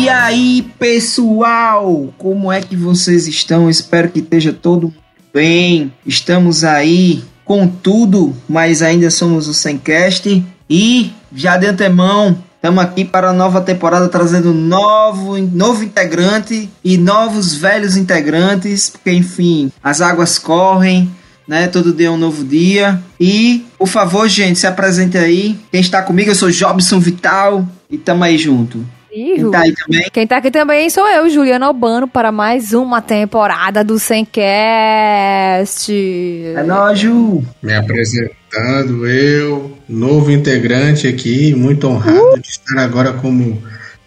E aí, pessoal, como é que vocês estão? Espero que esteja todo bem. Estamos aí com tudo, mas ainda somos o Semcast e já de antemão Estamos aqui para a nova temporada trazendo novo, novo integrante e novos velhos integrantes, porque enfim, as águas correm, né? Todo dia é um novo dia. E, por favor, gente, se apresente aí. Quem está comigo, eu sou Jobson Vital e tamo aí junto. Quem tá, aí também? Quem tá aqui também sou eu, Juliana Albano, para mais uma temporada do Semcast. É nóis, Ju. Me apresentando, eu, novo integrante aqui, muito honrado uh. de estar agora como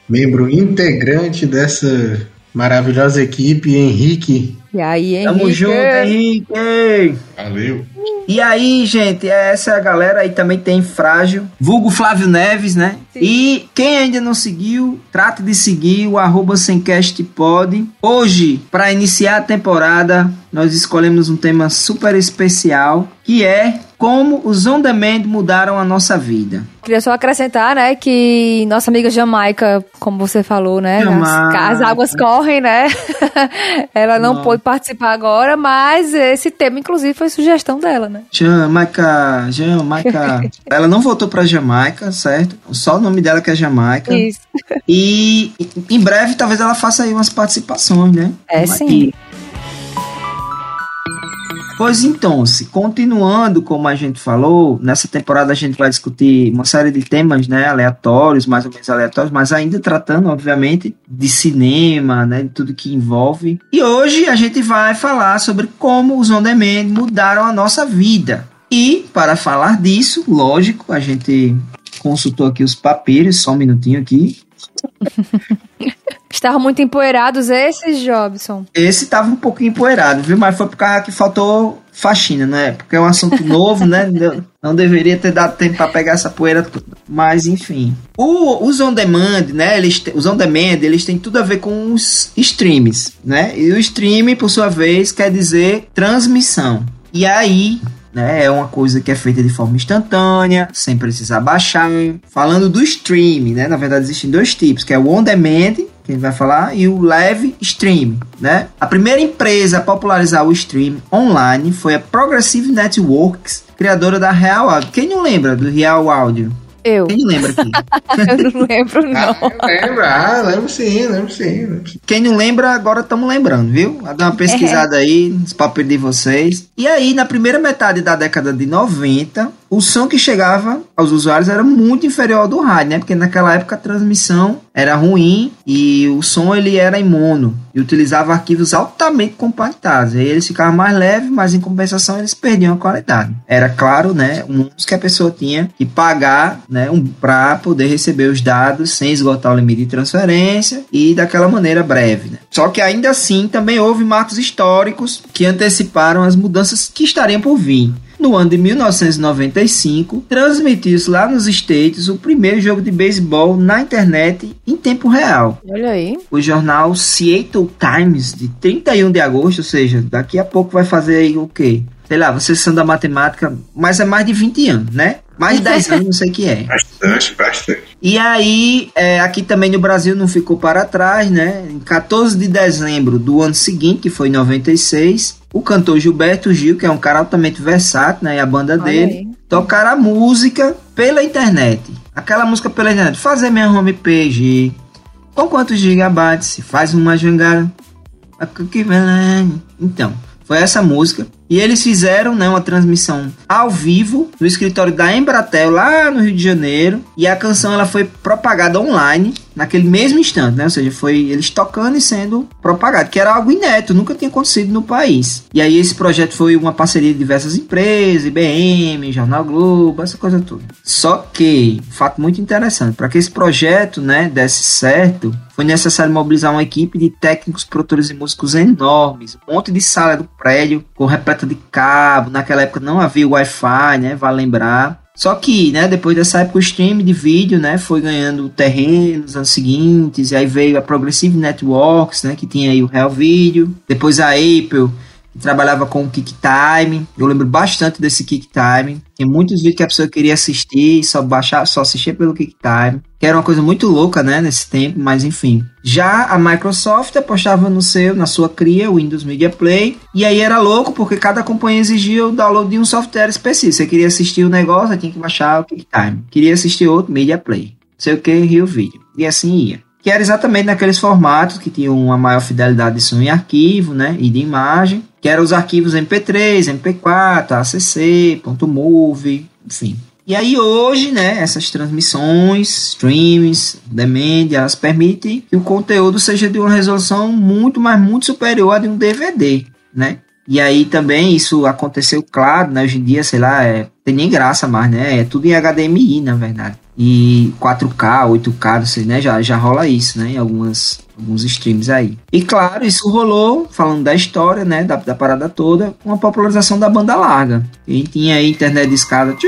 membro integrante dessa maravilhosa equipe, Henrique. E aí, Henrique? Tamo junto, Henrique! Valeu! E aí, gente, essa é a galera aí também tem Frágil, vulgo Flávio Neves, né? Sim. E quem ainda não seguiu, trate de seguir o arroba semcastpod. Hoje, para iniciar a temporada, nós escolhemos um tema super especial, que é como os on demand mudaram a nossa vida. Queria só acrescentar, né, que nossa amiga Jamaica, como você falou, né, as, as, águas correm, né? Ela não, não pôde participar agora, mas esse tema inclusive foi sugestão dela, né? Jamaica, Jamaica. Ela não voltou para Jamaica, certo? Só o nome dela que é Jamaica. Isso. E em breve talvez ela faça aí umas participações, né? É sim. Pois então, se continuando como a gente falou, nessa temporada a gente vai discutir uma série de temas, né, aleatórios, mais ou menos aleatórios, mas ainda tratando, obviamente, de cinema, né, de tudo que envolve. E hoje a gente vai falar sobre como os on-demand mudaram a nossa vida. E para falar disso, lógico, a gente consultou aqui os papiros, só um minutinho aqui. Estavam muito empoeirados esses, Jobson? Esse estava um pouco empoeirado, viu? Mas foi por causa que faltou faxina, né? Porque é um assunto novo, né? Não deveria ter dado tempo para pegar essa poeira toda. Mas, enfim. O, os on-demand, né? Eles, os on-demand, eles têm tudo a ver com os streams, né? E o stream, por sua vez, quer dizer transmissão. E aí, né? É uma coisa que é feita de forma instantânea, sem precisar baixar. Falando do stream, né? Na verdade, existem dois tipos, que é o on demand, que a gente vai falar, e o live stream, né? A primeira empresa a popularizar o stream online foi a Progressive Networks, criadora da Real Audio. Quem não lembra do Real Audio? Eu. Quem lembra aqui? eu não lembro, não. Ah, lembro, ah, lembro sim, lembro sim, lembro. Quem não lembra, agora estamos lembrando, viu? Vou dar uma pesquisada é. aí nos papéis de vocês. E aí, na primeira metade da década de 90, o som que chegava aos usuários era muito inferior ao do rádio, né? Porque naquela época a transmissão era ruim e o som ele era em mono e utilizava arquivos altamente compactados. Eles ficavam mais leves, mas em compensação eles perdiam a qualidade. Era claro, né, um uso que a pessoa tinha que pagar, né, um, para poder receber os dados sem esgotar o limite de transferência e daquela maneira breve. Né? Só que ainda assim também houve marcos históricos que anteciparam as mudanças que estariam por vir. No ano de 1995, transmitiu-se lá nos States o primeiro jogo de beisebol na internet em tempo real. Olha aí. O jornal Seattle Times, de 31 de agosto, ou seja, daqui a pouco vai fazer aí o quê? Sei lá, vocês são da matemática, mas é mais de 20 anos, né? Mais de 10 anos, não sei o que é. Bastante, bastante. E aí, é, aqui também no Brasil não ficou para trás, né? Em 14 de dezembro do ano seguinte, que foi 96, o cantor Gilberto Gil, que é um cara altamente versátil, né? E a banda Olha dele, aí. tocaram a música pela internet. Aquela música pela internet. Fazer minha homepage. Com quantos gigabytes? Faz uma jangada. Então, foi essa música. E eles fizeram né, uma transmissão ao vivo no escritório da Embratel, lá no Rio de Janeiro. E a canção ela foi propagada online naquele mesmo instante, né? Ou seja, foi eles tocando e sendo propagado, que era algo inédito, nunca tinha acontecido no país. E aí esse projeto foi uma parceria de diversas empresas, IBM, Jornal Globo, essa coisa toda. Só que, fato muito interessante, para que esse projeto, né, desse certo, foi necessário mobilizar uma equipe de técnicos, produtores e músicos enormes, um monte de sala do prédio com repleta de cabo, naquela época não havia Wi-Fi, né? Vale lembrar. Só que, né, depois dessa época o stream de vídeo, né, foi ganhando terreno nos anos seguintes, e aí veio a Progressive Networks, né, que tinha aí o Real Video, depois a Apple trabalhava com o QuickTime. Eu lembro bastante desse QuickTime. Tem muitos vídeos que a pessoa queria assistir, só baixar, só assistir pelo QuickTime, que era uma coisa muito louca, né, nesse tempo, mas enfim. Já a Microsoft apostava no seu, na sua cria, o Windows Media Play, e aí era louco porque cada companhia exigia o download de um software específico. Você queria assistir o negócio, tinha que baixar o QuickTime. Queria assistir outro Media Play. Sei o que, rio vídeo. E assim ia que era exatamente naqueles formatos que tinham uma maior fidelidade de som em arquivo, né, e de imagem, que eram os arquivos MP3, MP4, ACC, .move, enfim. E aí hoje, né, essas transmissões, streams, demand, elas permitem que o conteúdo seja de uma resolução muito, mas muito superior a de um DVD, né? E aí também isso aconteceu, claro, né? Hoje em dia, sei lá, é, tem nem graça mais, né? É tudo em HDMI, na verdade e 4K, 8K, não sei, né? Já, já rola isso, né? Em algumas, alguns streams aí. E claro, isso rolou, falando da história, né? Da, da parada toda, com a popularização da banda larga. Quem tinha aí internet de escada.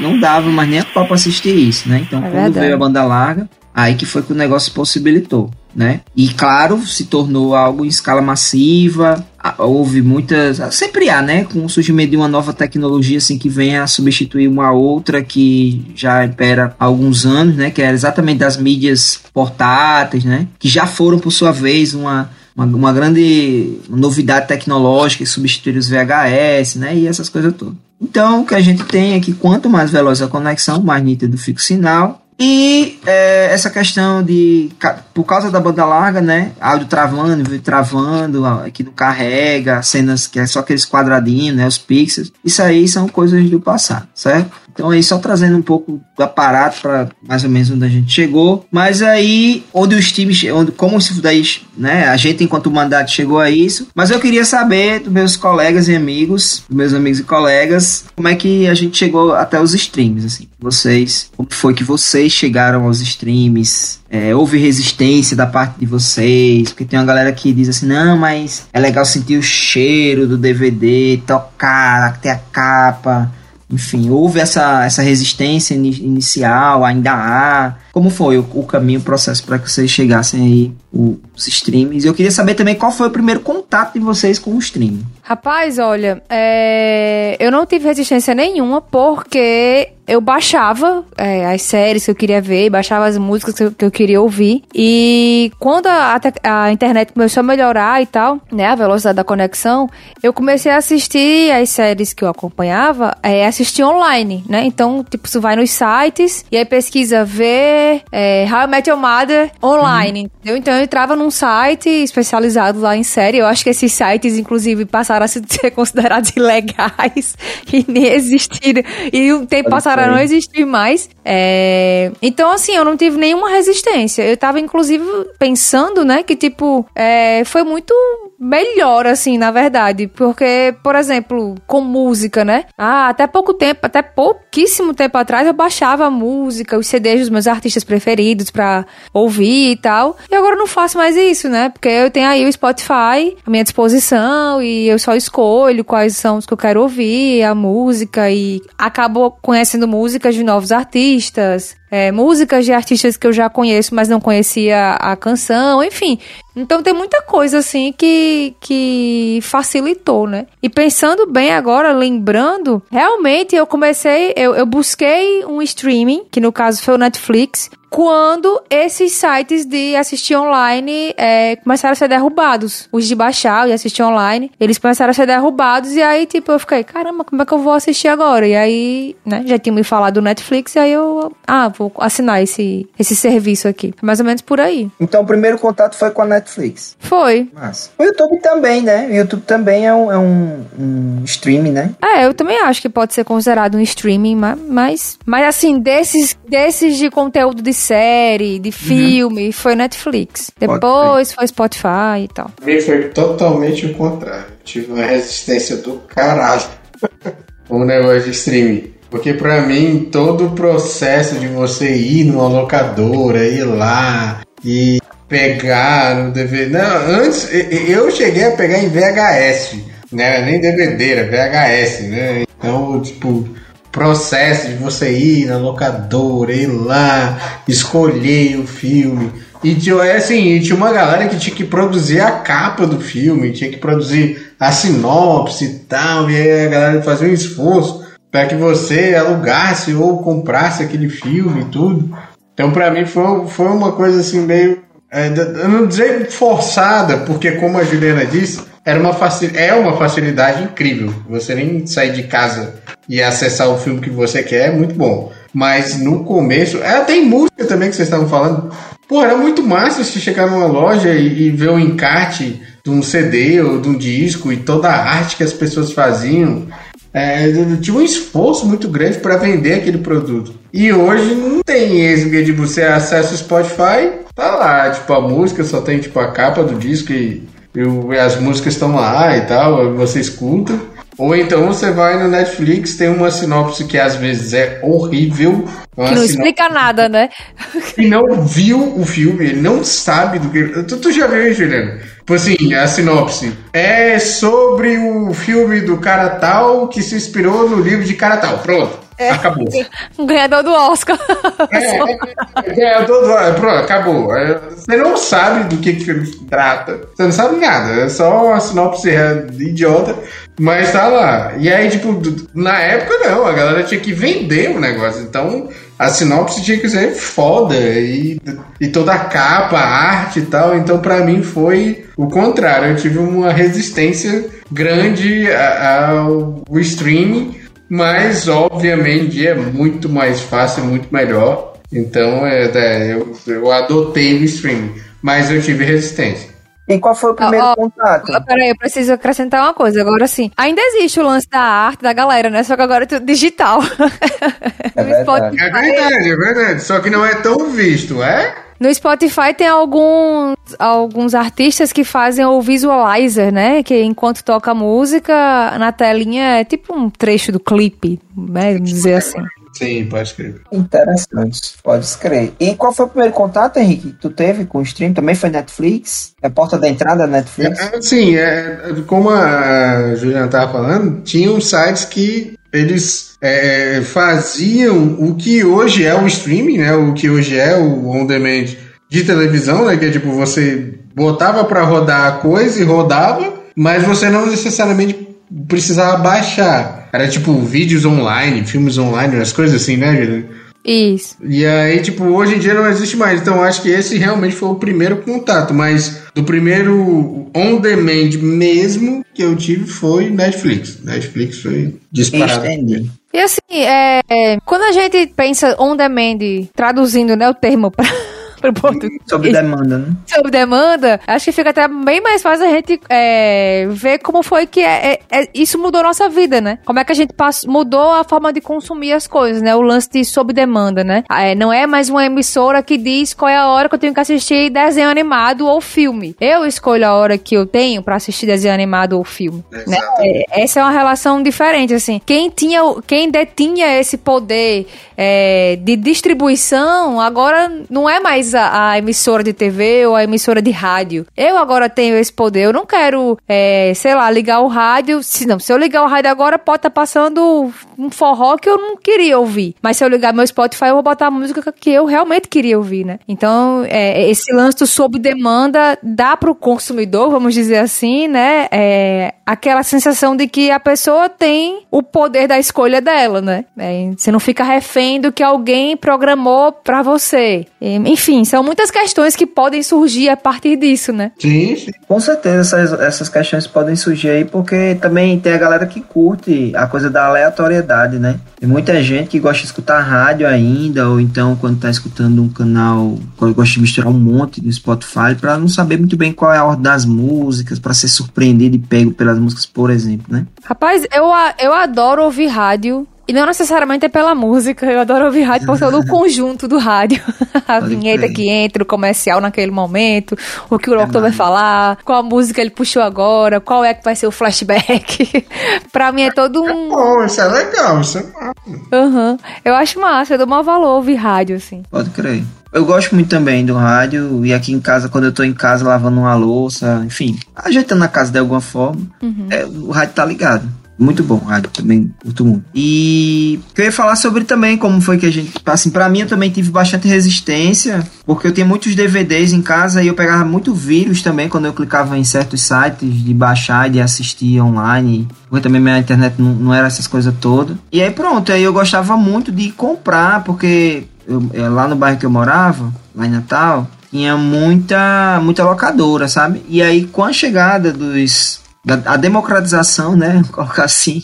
Não dava mais nem a pau pra assistir isso, né? Então, é quando verdade. veio a banda larga, aí que foi que o negócio possibilitou né? E claro, se tornou algo em escala massiva. Houve muitas, sempre há, né? Com o surgimento de uma nova tecnologia assim que venha a substituir uma outra que já impera há alguns anos, né? Que era exatamente das mídias portáteis, né? Que já foram por sua vez uma uma, uma grande novidade tecnológica que substituir os VHS, né? E essas coisas todas. Então, o que a gente tem é que quanto mais veloz a conexão, mais nítido fica o sinal e é, essa questão de, por causa da banda larga, né? Áudio travando, travando, que não carrega, cenas que é só aqueles quadradinhos, né? Os pixels. Isso aí são coisas do passado, certo? Então aí só trazendo um pouco do aparato para mais ou menos onde a gente chegou. Mas aí, onde os times, onde, como se daí, né? A gente, enquanto mandato, chegou a isso. Mas eu queria saber dos meus colegas e amigos, dos meus amigos e colegas, como é que a gente chegou até os streams, assim. Vocês, como foi que vocês chegaram aos streams? É, houve resistência da parte de vocês? Porque tem uma galera que diz assim, não, mas é legal sentir o cheiro do DVD, tocar, ter a capa. Enfim, houve essa, essa resistência inicial, ainda há. Como foi o, o caminho, o processo para que vocês chegassem aí os streams? Eu queria saber também qual foi o primeiro contato de vocês com o streaming. Rapaz, olha, é... eu não tive resistência nenhuma porque eu baixava é, as séries que eu queria ver, baixava as músicas que eu, que eu queria ouvir. E quando a, a, internet começou a melhorar e tal, né, a velocidade da conexão, eu comecei a assistir as séries que eu acompanhava, é, assistir online, né? Então, tipo, você vai nos sites e aí pesquisa ver é, How I Met Your Mother online, uhum. entendeu? Então eu entrava num site especializado lá em série. Eu acho que esses sites, inclusive, passaram a ser considerados ilegais e nem existiram. E um tempo passaram para não existir mais. É... Então, assim, eu não tive nenhuma resistência. Eu tava, inclusive, pensando, né, que, tipo, é... foi muito melhor, assim, na verdade. Porque, por exemplo, com música, né? Ah, até pouco tempo, até pouquíssimo tempo atrás, eu baixava música, os CDs dos meus artistas preferidos pra ouvir e tal. E agora eu não faço mais isso, né? Porque eu tenho aí o Spotify à minha disposição e eu só escolho quais são os que eu quero ouvir, a música e acabo conhecendo músicas de novos artistas, é, músicas de artistas que eu já conheço, mas não conhecia a canção, enfim. Então tem muita coisa assim que, que facilitou, né? E pensando bem agora, lembrando, realmente eu comecei, eu, eu busquei um streaming, que no caso foi o Netflix, quando esses sites de assistir online é, começaram a ser derrubados. Os de baixar e assistir online, eles começaram a ser derrubados e aí, tipo, eu fiquei, caramba, como é que eu vou assistir agora? E aí, né, já tinha me falado do Netflix e aí eu, ah, vou assinar esse, esse serviço aqui. Mais ou menos por aí. Então o primeiro contato foi com a Netflix? Foi. Massa. O YouTube também, né? O YouTube também é um, é um, um streaming, né? É, eu também acho que pode ser considerado um streaming, mas, mas assim, desses, desses de conteúdo de série, de uhum. filme, uhum. foi Netflix. Depois foi Spotify e tal. Mim foi totalmente o contrário. Tive uma resistência do caralho com o negócio de streaming. Porque para mim todo o processo de você ir numa locadora, ir lá e pegar no DVD. Não, antes eu cheguei a pegar em VHS, né? Nem DVD, era VHS, né? Então, tipo, processo de você ir na locadora, ir lá, escolher o filme, E tinha, é assim, tinha uma galera que tinha que produzir a capa do filme, tinha que produzir a sinopse e tal, e aí a galera fazia um esforço para que você alugasse ou comprasse aquele filme e tudo. Então, para mim, foi, foi uma coisa assim meio. É, eu não dizer forçada, porque, como a Juliana disse, era uma facil... é uma facilidade incrível. Você nem sair de casa e acessar o filme que você quer é muito bom. Mas no começo. É, tem música também que vocês estavam falando. Pô, era muito massa se chegar numa loja e, e ver o encarte de um CD ou de um disco e toda a arte que as pessoas faziam. É, tinha um esforço muito grande para vender aquele produto. E hoje não tem esse, de você acessa o Spotify, tá lá, tipo, a música só tem tipo a capa do disco e, e as músicas estão lá e tal, você escuta. Ou então você vai no Netflix, tem uma sinopse que às vezes é horrível. Que não explica nada, né? E não viu o filme, ele não sabe do que. Tu, tu já viu, hein, Juliano? Tipo assim, a sinopse é sobre o filme do cara tal que se inspirou no livro de cara tal. Pronto. É. Acabou. Ganhador do Oscar. É, é, ganhador do Oscar. Pronto, acabou. É, você não sabe do que, que o filme trata. Você não sabe nada. É só uma sinopse idiota. Mas tá lá. E aí, tipo, na época não. A galera tinha que vender o negócio. Então, a sinopse tinha que ser foda. E, e toda a capa, a arte e tal. Então, para mim, foi o contrário. Eu tive uma resistência grande ao streaming mas, obviamente, é muito mais fácil, muito melhor. Então, é, é, eu, eu adotei o streaming, mas eu tive resistência. E qual foi o primeiro oh, oh, contato? Peraí, eu preciso acrescentar uma coisa. Agora sim, ainda existe o lance da arte da galera, né? Só que agora é tudo digital. É verdade. é verdade, é verdade. Só que não é tão visto, é? No Spotify tem alguns, alguns artistas que fazem o visualizer, né? Que enquanto toca a música, na telinha é tipo um trecho do clipe, né? Vamos dizer assim. Sim, pode escrever. Interessante, pode escrever. E qual foi o primeiro contato, Henrique, que tu teve com o stream? Também foi Netflix? É porta da entrada da Netflix? É, sim, é, como a Juliana estava falando, tinham sites que eles é, faziam o que hoje é o streaming, né? O que hoje é o on-demand de televisão, né? Que é tipo, você botava para rodar a coisa e rodava, mas você não necessariamente precisava baixar. Era tipo vídeos online, filmes online, as coisas assim, né, Juliana? Isso. E aí, tipo, hoje em dia não existe mais. Então, acho que esse realmente foi o primeiro contato. Mas do primeiro on-demand mesmo que eu tive foi Netflix. Netflix foi disparado. Entendi. E assim, é, quando a gente pensa on-demand, traduzindo né, o termo para pro português. Sob demanda, né? Sob demanda, acho que fica até bem mais fácil a gente é, ver como foi que é, é, é, isso mudou nossa vida, né? Como é que a gente passou, mudou a forma de consumir as coisas, né? O lance de sob demanda, né? É, não é mais uma emissora que diz qual é a hora que eu tenho que assistir desenho animado ou filme. Eu escolho a hora que eu tenho para assistir desenho animado ou filme. Né? É, essa é uma relação diferente, assim. Quem tinha, quem detinha esse poder de distribuição agora não é mais a, a, emissora de TV ou a emissora de rádio. Eu agora tenho esse poder. Eu não quero, é, sei lá, ligar o rádio. Se não, se eu ligar o rádio agora, pode estar tá passando um forró que eu não queria ouvir. Mas se eu ligar meu Spotify, eu vou botar a música que eu realmente queria ouvir, né? Então, é, esse lance do sob demanda dá para o consumidor, vamos dizer assim, né? É, aquela sensação de que a pessoa tem o poder da escolha dela, né? É, você não fica refém do que alguém programou para você. Enfim, são muitas questões que podem surgir a partir disso, né? Sim, sim. Com certeza essas, essas questões podem surgir aí, porque também tem a galera que curte a coisa da aleatoriedade, né? Tem muita gente que gosta de escutar rádio ainda, ou então quando tá escutando um canal, gosta de misturar um monte no Spotify para não saber muito bem qual é a ordem das músicas, para ser surpreendido e pego pelas músicas, por exemplo, né? Rapaz, eu, eu adoro ouvir rádio e não necessariamente é pela música, eu adoro ouvir rádio por todo o conjunto do rádio. a vinheta crer. que entra, o comercial naquele momento, o que o locutor é vai falar, qual a música ele puxou agora, qual é que vai ser o flashback. pra mim é todo um. É bom, isso é legal, isso é massa. Uhum. Eu acho massa, eu dou maior valor ouvir rádio, assim. Pode crer. Eu gosto muito também do rádio e aqui em casa, quando eu tô em casa lavando uma louça, enfim, ajeitando a casa de alguma forma, uhum. é, o rádio tá ligado. Muito bom, rádio, também curto muito. E eu ia falar sobre também como foi que a gente. Assim, pra mim eu também tive bastante resistência, porque eu tinha muitos DVDs em casa e eu pegava muito vírus também quando eu clicava em certos sites de baixar e de assistir online. Porque também minha internet não, não era essas coisas todas. E aí pronto, aí eu gostava muito de comprar, porque eu, é, lá no bairro que eu morava, lá em Natal, tinha muita, muita locadora, sabe? E aí com a chegada dos a democratização, né, colocar assim,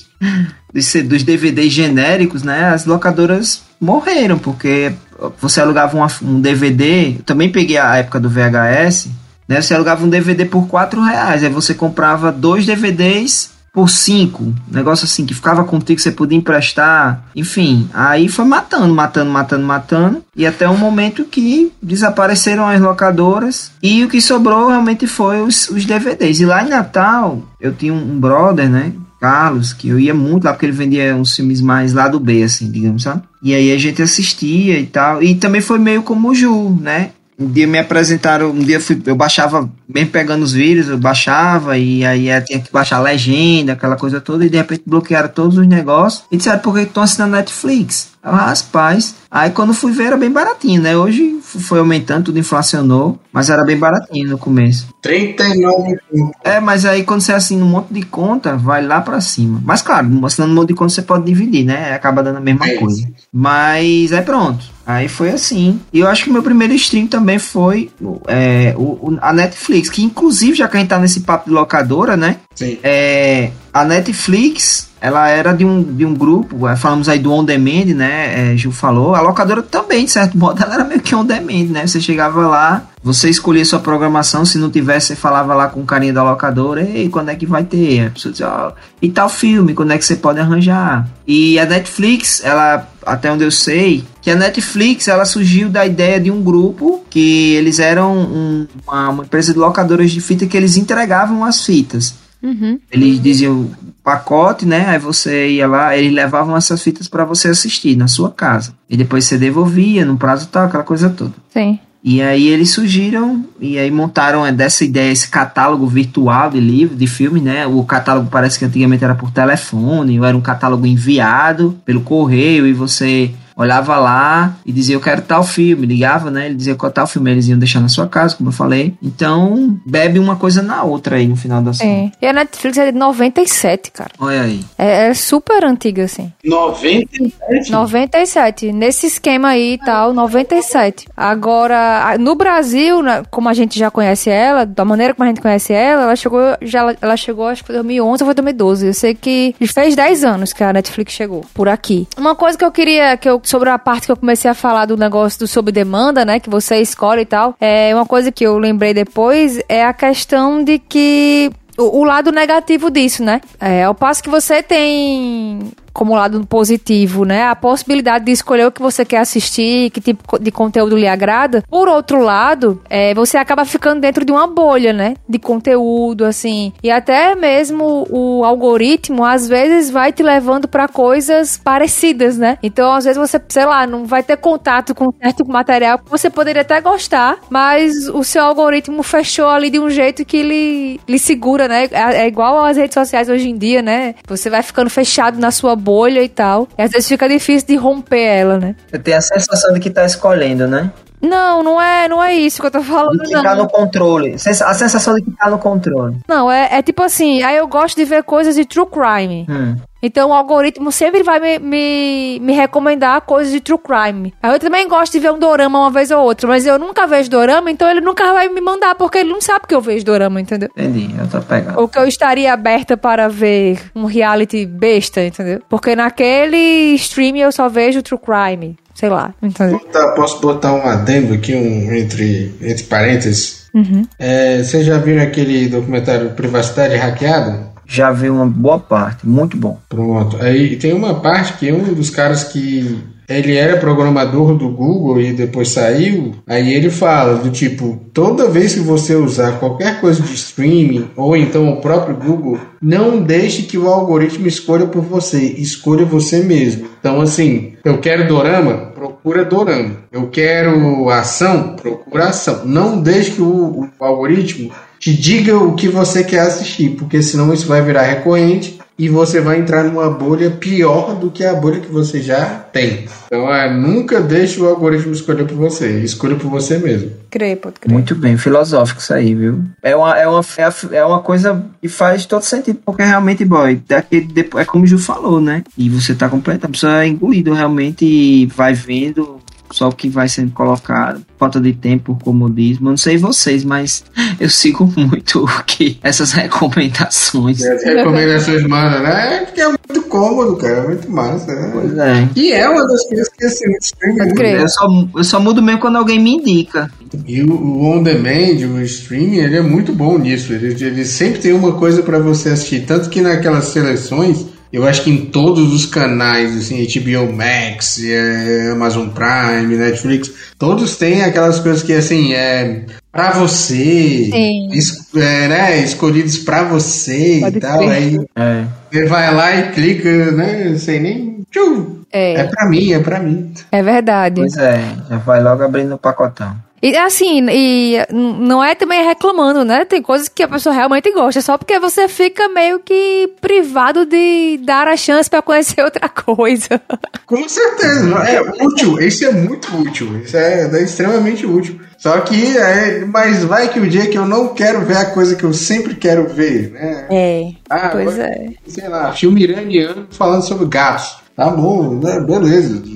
dos, dos DVDs genéricos, né, as locadoras morreram, porque você alugava um, um DVD, também peguei a época do VHS, né, você alugava um DVD por 4 reais, aí você comprava dois DVDs por cinco, negócio assim que ficava contigo, você podia emprestar, enfim, aí foi matando, matando, matando, matando, e até um momento que desapareceram as locadoras e o que sobrou realmente foi os, os DVDs. E lá em Natal, eu tinha um brother, né, Carlos, que eu ia muito lá porque ele vendia uns filmes mais lá do B, assim, digamos, sabe? E aí a gente assistia e tal, e também foi meio como o Ju, né? Um dia me apresentaram, um dia eu, fui, eu baixava, bem pegando os vírus, eu baixava e aí tinha que baixar a legenda, aquela coisa toda, e de repente bloquearam todos os negócios e disseram por que estão assinando Netflix. Eu, rapaz, aí quando fui ver era bem baratinho, né? Hoje foi aumentando, tudo inflacionou, mas era bem baratinho no começo. 39 É, mas aí quando você assina um monte de conta, vai lá para cima. Mas claro, assinando um monte de conta você pode dividir, né? Acaba dando a mesma é coisa. Mas aí pronto. Aí foi assim. E eu acho que meu primeiro stream também foi é, o, a Netflix, que inclusive, já que a gente tá nesse papo de locadora, né? Sim. É, a Netflix ela era de um, de um grupo, é, falamos aí do On Demand, né? É, Gil falou. A locadora também, de certo modo, ela era meio que On Demand, né? Você chegava lá, você escolhia sua programação, se não tivesse, você falava lá com o carinha da locadora, ei, quando é que vai ter? A pessoa dizia, oh, e tal filme, quando é que você pode arranjar? E a Netflix, ela, até onde eu sei, que a Netflix, ela surgiu da ideia de um grupo que eles eram um, uma, uma empresa de locadoras de fita que eles entregavam as fitas. Uhum. Eles diziam pacote, né? Aí você ia lá, eles levavam essas fitas para você assistir na sua casa. E depois você devolvia no prazo tal, aquela coisa toda. Sim. E aí eles surgiram e aí montaram é, dessa ideia esse catálogo virtual de livro, de filme, né? O catálogo parece que antigamente era por telefone, ou era um catálogo enviado pelo correio e você olhava lá e dizia eu quero tal filme, ligava, né? Ele dizia qual tal filme eles iam deixar na sua casa, como eu falei. Então, bebe uma coisa na outra aí no final da série. É. E a Netflix é de 97, cara. Olha aí. É, é super antiga, assim. 97? 97. Nesse esquema aí e tal, 97. Agora, no Brasil, como a gente já conhece ela, da maneira como a gente conhece ela, ela chegou, já, ela chegou acho que foi 2011 ou foi 2012. Eu sei que fez 10 anos que a Netflix chegou por aqui. Uma coisa que eu queria, que eu sobre a parte que eu comecei a falar do negócio do sob demanda, né? Que você escolhe e tal. É uma coisa que eu lembrei depois é a questão de que o, o lado negativo disso, né? É, ao passo que você tem como lado positivo, né? A possibilidade de escolher o que você quer assistir, que tipo de conteúdo lhe agrada. Por outro lado, é, você acaba ficando dentro de uma bolha, né? De conteúdo, assim. E até mesmo o algoritmo, às vezes, vai te levando para coisas parecidas, né? Então, às vezes, você, sei lá, não vai ter contato com certo material que você poderia até gostar, mas o seu algoritmo fechou ali de um jeito que lhe, lhe segura, né? É, é igual às redes sociais hoje em dia, né? Você vai ficando fechado na sua bolha e tal. E às vezes fica difícil de romper ela, né? Você tem a sensação de que tá escolhendo, né? Não, não é, não é isso que eu tô falando, de ficar no controle. A sensação de tá no controle. Não, é, é tipo assim, aí eu gosto de ver coisas de true crime. Hum. Então o algoritmo sempre vai me, me, me, recomendar coisas de true crime. Aí eu também gosto de ver um dorama uma vez ou outra, mas eu nunca vejo dorama, então ele nunca vai me mandar, porque ele não sabe que eu vejo dorama, entendeu? Entendi, eu tô pegando. Ou que eu estaria aberta para ver um reality besta, entendeu? Porque naquele stream eu só vejo true crime. Sei lá, entendeu? Botar, posso botar um adendo aqui, um, entre, entre parênteses? Uhum. É, vocês já viram aquele documentário Privacidade Hackeada? já vi uma boa parte, muito bom. Pronto. Aí tem uma parte que um dos caras que ele era programador do Google e depois saiu, aí ele fala do tipo, toda vez que você usar qualquer coisa de streaming ou então o próprio Google, não deixe que o algoritmo escolha por você, escolha você mesmo. Então assim, eu quero dorama, procura dorama. Eu quero ação, procura ação. Não deixe que o, o algoritmo te diga o que você quer assistir, porque senão isso vai virar recorrente e você vai entrar numa bolha pior do que a bolha que você já tem. Então, é, nunca deixe o algoritmo escolher por você, escolha por você mesmo. Crê, pode crer. Muito bem, filosófico isso aí, viu? É uma, é uma, é, é uma coisa que faz todo sentido, porque realmente, boy, daqui, é como o Ju falou, né? E você tá completo, a pessoa é engolido realmente e vai vendo só o que vai sendo colocado, falta de tempo, comodismo. Eu não sei vocês, mas eu sigo muito que essas recomendações. As recomendações mano, né? É porque é muito cômodo, cara, é muito massa, né? Pois é. E é uma das coisas que assim, streaming. Eu só, eu só mudo mesmo quando alguém me indica. E o, o on demand, o streaming, ele é muito bom nisso. Ele, ele sempre tem uma coisa para você assistir. Tanto que naquelas seleções eu acho que em todos os canais, assim, HBO Max, é, Amazon Prime, Netflix, todos têm aquelas coisas que, assim, é pra você, es, é, né, escolhidos pra você Pode e tal. Ser. Aí é. você vai lá e clica, né, sem nem. Tchum, é. é pra mim, é pra mim. É verdade. Pois é, já vai logo abrindo o pacotão. E assim, e não é também reclamando, né? Tem coisas que a pessoa realmente gosta, só porque você fica meio que privado de dar a chance para conhecer outra coisa. Com certeza, é útil, isso é muito útil, isso é, é extremamente útil. Só que, é, mas vai que o dia que eu não quero ver a coisa que eu sempre quero ver, né? É, ah, pois é. Sei lá, filme iraniano falando sobre gatos. Tá bom, né? Beleza.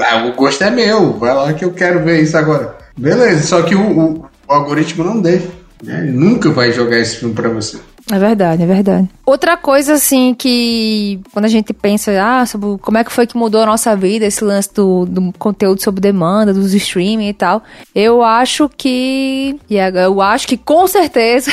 Ah, o gosto é meu, vai lá que eu quero ver isso agora. Beleza, só que o, o, o algoritmo não deixa. Né? Ele nunca vai jogar esse filme para você. É verdade, é verdade. Outra coisa, assim, que quando a gente pensa, ah, sobre como é que foi que mudou a nossa vida, esse lance do, do conteúdo sob demanda, dos streaming e tal, eu acho que. Eu acho que com certeza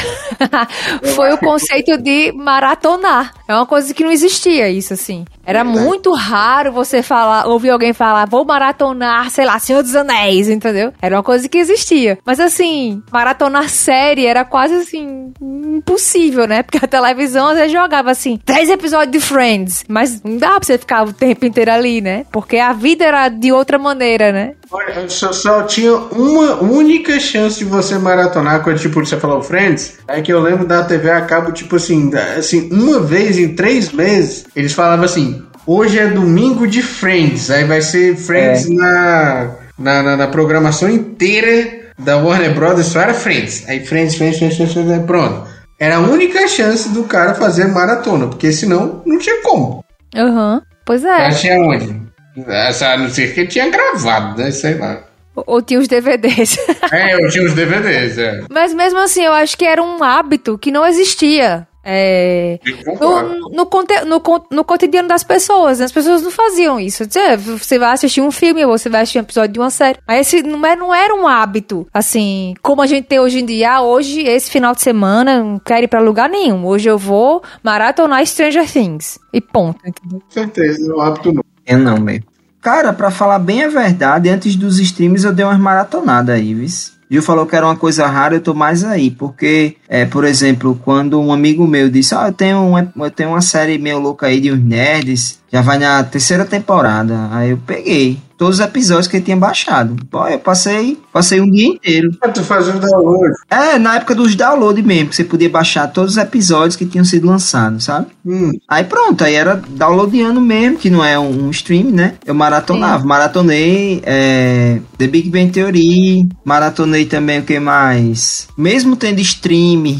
foi o conceito de maratonar. É uma coisa que não existia, isso, assim. Era muito raro você falar, ouvir alguém falar, vou maratonar, sei lá, Senhor dos Anéis, entendeu? Era uma coisa que existia. Mas assim, maratonar série era quase assim, impossível, né? Porque a televisão às vezes jogava assim, três episódios de Friends. Mas não dá pra você ficar o tempo inteiro ali, né? Porque a vida era de outra maneira, né? Olha, só, só tinha uma única chance de você maratonar quando, tipo, você falou Friends. É que eu lembro da TV a cabo, tipo assim, assim, uma vez em três meses, eles falavam assim: hoje é domingo de Friends. Aí vai ser Friends é. na, na, na, na, programação inteira da Warner Brothers, só era Friends. Aí Friends, Friends, Friends, Friends, Friends, pronto. Era a única chance do cara fazer maratona, porque senão não tinha como. Aham, uhum. pois é. Já tinha onde? A não ser que ele tinha gravado, né? Sei lá. Ou tinha os DVDs. é, eu tinha os DVDs, é. Mas mesmo assim, eu acho que era um hábito que não existia. É, no, no, no, no, cotidiano das pessoas, as pessoas não faziam isso. Você vai assistir um filme ou você vai assistir um episódio de uma série. Mas esse não era, é, não era um hábito, assim, como a gente tem hoje em dia. Ah, hoje, esse final de semana, não quero ir pra lugar nenhum. Hoje eu vou maratonar Stranger Things. E ponto. Com certeza, é um hábito não. Eu não, mesmo. Cara, para falar bem a verdade, antes dos streams eu dei umas maratonadas aí, vis. Gil falou que era uma coisa rara, eu tô mais aí, porque, é, por exemplo, quando um amigo meu disse, ah, eu tenho, uma, eu tenho uma série meio louca aí de uns nerds, já vai na terceira temporada, aí eu peguei todos os episódios que ele tinha baixado. Pô, eu passei, passei um dia inteiro. Ah, tu fazia o download? É, na época dos downloads mesmo, que você podia baixar todos os episódios que tinham sido lançados, sabe? Hum. Aí pronto, aí era downloadando mesmo, que não é um, um stream, né? Eu maratonava, Sim. maratonei é, The Big Bang Theory, maratonei também o que mais? Mesmo tendo stream, me.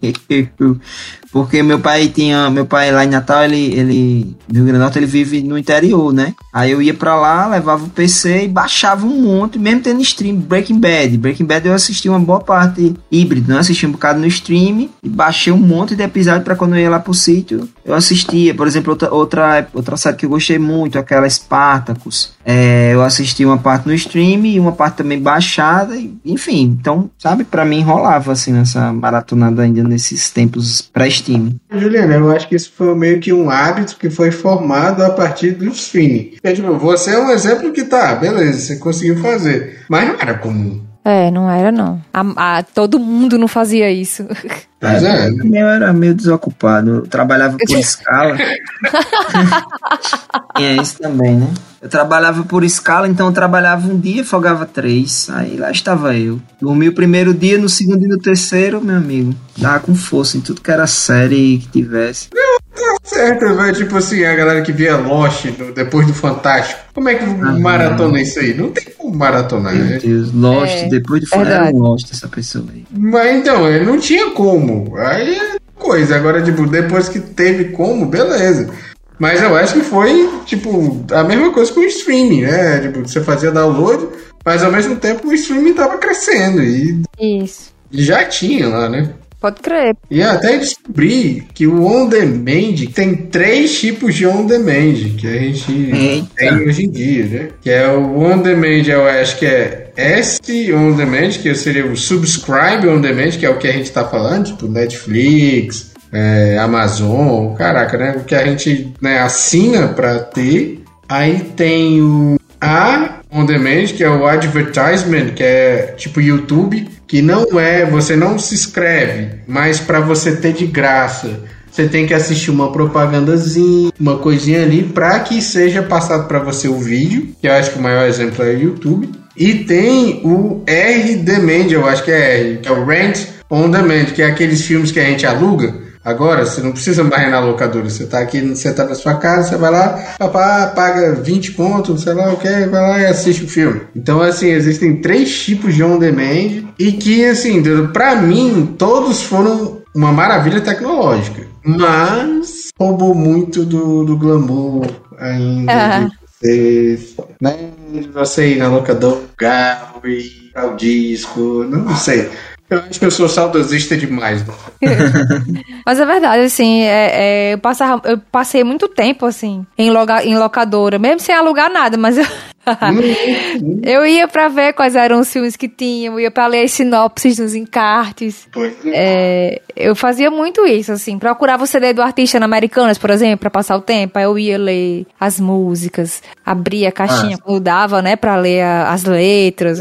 Porque meu pai tinha. Meu pai lá em Natal, ele. ele no Rio Grande do Norte, ele vive no interior, né? Aí eu ia pra lá, levava o PC e baixava um monte, mesmo tendo stream. Breaking Bad. Breaking Bad eu assisti uma boa parte híbrido, né? Assisti um bocado no stream e baixei um monte de episódio pra quando eu ia lá pro sítio. Eu assistia, por exemplo, outra, outra, outra série que eu gostei muito, aquela Spartacus. É, eu assisti uma parte no stream e uma parte também baixada, enfim. Então, sabe, para mim rolava assim nessa maratonada ainda nesses tempos pré-stream. Juliana, eu acho que isso foi meio que um hábito que foi formado a partir do streaming. Tipo, você é um exemplo que tá, beleza, você conseguiu fazer, mas não era comum. É, não era não. A, a, todo mundo não fazia isso. Mas é. Eu era meio desocupado. Eu trabalhava por escala. e é isso também, né? Eu trabalhava por escala, então eu trabalhava um dia, folgava três. Aí lá estava eu. Dormi o primeiro dia, no segundo e no terceiro, meu amigo. Tava com força em tudo que era série que tivesse. Tá certo, velho. Tipo assim, a galera que via Lost no, depois do Fantástico. Como é que ah, maratona isso aí? Não tem como maratonar, Meu né? Deus, Lost, é, depois do Fantástico. Lost essa pessoa aí. Mas então, ele não tinha como. Aí é coisa. Agora, tipo, depois que teve como, beleza. Mas eu acho que foi, tipo, a mesma coisa com o streaming, né? Tipo, você fazia download, mas ao mesmo tempo o streaming tava crescendo. E Isso. Já tinha lá, né? Pode crer. E até descobri que o on demand tem três tipos de on demand que a gente Eita. tem hoje em dia, né? Que é o on demand, eu acho que é S on demand, que seria o subscribe on demand, que é o que a gente tá falando, tipo Netflix, é, Amazon, caraca, né? O que a gente né, assina para ter. Aí tem o A on demand, que é o advertisement, que é tipo YouTube, que não é, você não se inscreve, mas para você ter de graça. Você tem que assistir uma propagandazinha, uma coisinha ali, para que seja passado para você o vídeo, que eu acho que o maior exemplo é o YouTube. E tem o R Demand, eu acho que é R, que é o Rent on Demand, que é aqueles filmes que a gente aluga Agora, você não precisa mais ir na locadora. Você está aqui, você tá na sua casa, você vai lá, papá, paga 20 pontos, sei lá o que, vai lá e assiste o filme. Então, assim, existem três tipos de on-demand e que, assim, para mim, todos foram uma maravilha tecnológica. Mas roubou muito do, do glamour ainda. Uhum. Você, né, você ir na locadora, carro e o disco, não sei. Eu acho que eu sou saudosista demais. Né? Mas é verdade, assim, é, é, eu, passava, eu passei muito tempo, assim, em, loga, em locadora, mesmo sem alugar nada, mas eu, eu ia para ver quais eram os filmes que tinham, ia para ler as sinopses dos encartes. É, eu fazia muito isso, assim, procurava o CD do artista na Americanas, por exemplo, para passar o tempo, aí eu ia ler as músicas, abria a caixinha ah. quando dava, né, para ler a, as letras.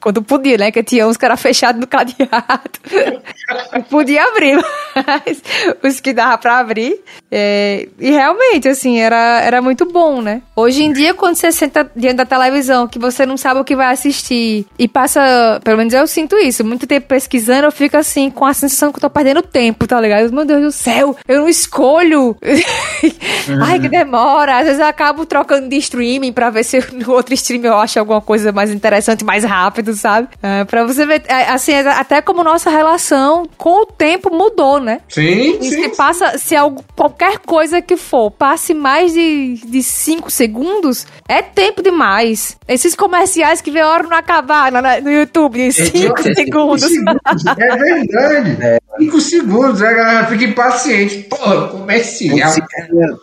Quando podia, né? Que tinha uns que era fechado no cadeado. podia abrir, mas os que dava pra abrir. É, e realmente, assim, era, era muito bom, né? Hoje em dia, quando você senta diante da televisão, que você não sabe o que vai assistir e passa, pelo menos eu sinto isso, muito tempo pesquisando, eu fico assim, com a sensação que eu tô perdendo tempo, tá ligado? Meu Deus do céu, eu não escolho. Uhum. Ai, que demora. Às vezes eu acabo trocando de streaming pra ver se no outro streaming eu acho alguma coisa mais interessante, mais rápido rápido, sabe? É, pra você ver, é, assim, é, até como nossa relação com o tempo mudou, né? Sim, e sim. Se passa, se algo, qualquer coisa que for, passe mais de 5 segundos, é tempo demais. Esses comerciais que vê hora não acabar no, no YouTube, de 5 é, segundos. É verdade. 5 segundos, a galera fica impaciente. Porra, comercial.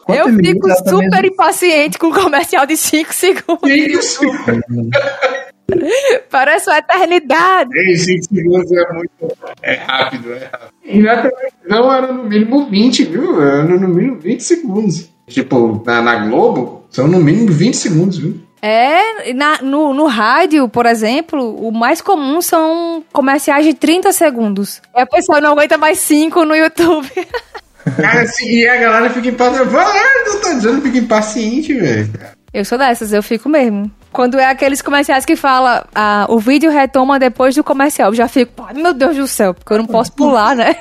Eu fico super impaciente com o comercial de 5 segundos. 5 segundos. Parece uma eternidade. Em 5 segundos é muito. É rápido, é rápido. E na televisão era no mínimo 20, viu? Era no mínimo 20 segundos. Tipo, na, na Globo, são no mínimo 20 segundos, viu? É, na, no, no rádio, por exemplo, o mais comum são comerciais de 30 segundos. E a pessoa não aguenta mais 5 no YouTube. Cara, assim, e a galera fica impaciente. Não tá dizendo, fica impaciente, velho. Eu sou dessas, eu fico mesmo. Quando é aqueles comerciais que fala ah, o vídeo retoma depois do comercial, eu já fico, meu Deus do céu, porque eu não posso pular, né?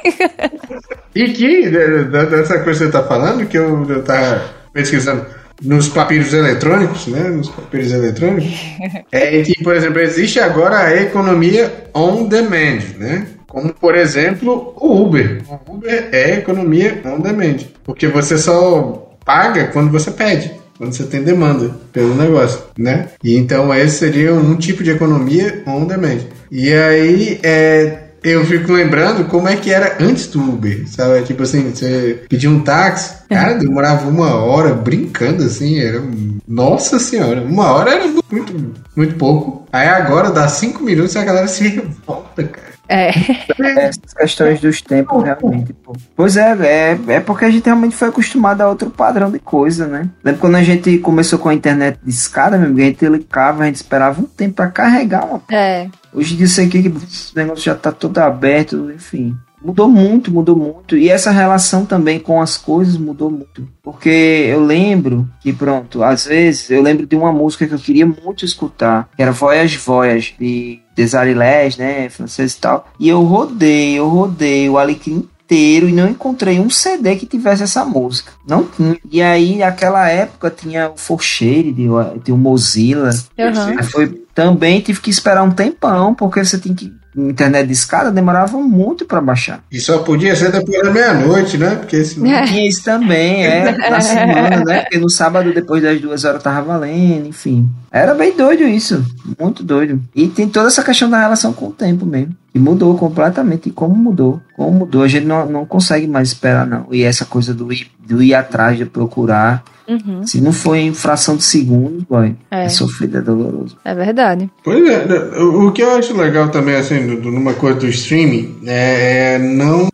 e que, dessa coisa que você tá falando, que eu, eu tava pesquisando nos papiros eletrônicos, né? Nos papiros eletrônicos, é que, por exemplo, existe agora a economia on demand, né? Como, por exemplo, o Uber. O Uber é economia on demand, porque você só paga quando você pede quando você tem demanda pelo negócio, né? E então esse seria um tipo de economia on demand. E aí é, eu fico lembrando como é que era antes do Uber, sabe? Tipo assim, você pedia um táxi, cara, demorava uma hora brincando assim, era. Nossa senhora, uma hora era muito, muito pouco. Aí agora dá cinco minutos e a galera se revolta, cara. É. Essas questões dos tempos, realmente. Pô. Pois é, é, é porque a gente realmente foi acostumado a outro padrão de coisa, né? Lembra quando a gente começou com a internet de escada, meu amigo? A gente clicava, a gente esperava um tempo pra carregar uma. É. Hoje em dia, sei que o negócio já tá todo aberto, enfim. Mudou muito, mudou muito. E essa relação também com as coisas mudou muito. Porque eu lembro que, pronto, às vezes eu lembro de uma música que eu queria muito escutar, que era Voyage Voyage, de Desarilés, né, francês e tal. E eu rodei, eu rodei o Alecrim inteiro e não encontrei um CD que tivesse essa música. Não tinha. E aí, naquela época, tinha o Forshade, tinha o Mozilla. Uhum. Foi, também tive que esperar um tempão, porque você tem que internet de escada demorava muito para baixar. E só podia ser depois da meia-noite, né? Porque senão... É. Tinha isso também, é, na semana, né? Porque no sábado, depois das duas horas, tava valendo, enfim. Era bem doido isso, muito doido. E tem toda essa questão da relação com o tempo mesmo. E mudou completamente. E como mudou? Como mudou? A gente não, não consegue mais esperar, não. E essa coisa do ir, do ir atrás, de procurar. Uhum. Se não for em fração de segundos, boy, é. é sofrido, é doloroso. É verdade. Pois é, né, o que eu acho legal também, assim, numa coisa do streaming, é, é não